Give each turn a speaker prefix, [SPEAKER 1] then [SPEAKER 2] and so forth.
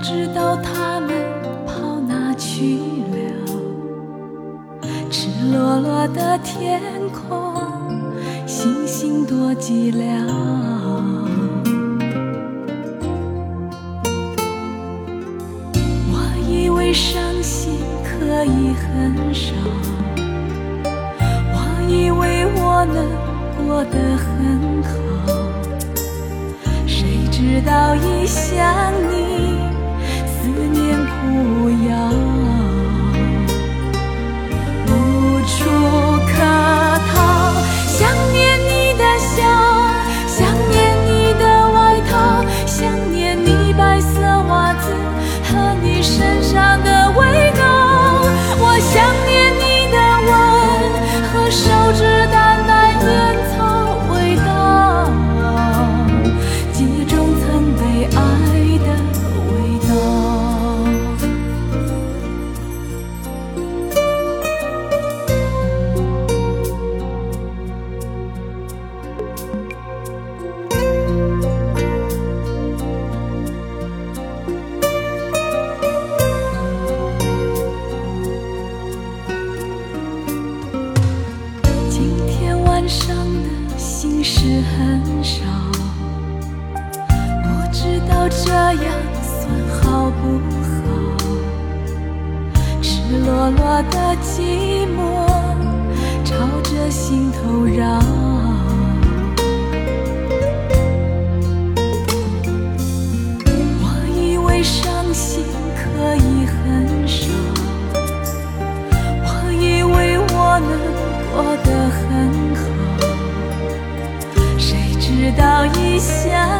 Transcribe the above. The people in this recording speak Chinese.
[SPEAKER 1] 知道他们跑哪去了。赤裸裸的天空，星星多寂寥。我以为伤心可以很少，我以为我能。过得很好，谁知道一想你，念苦是很少，不知道这样算好不好？赤裸裸的寂寞。想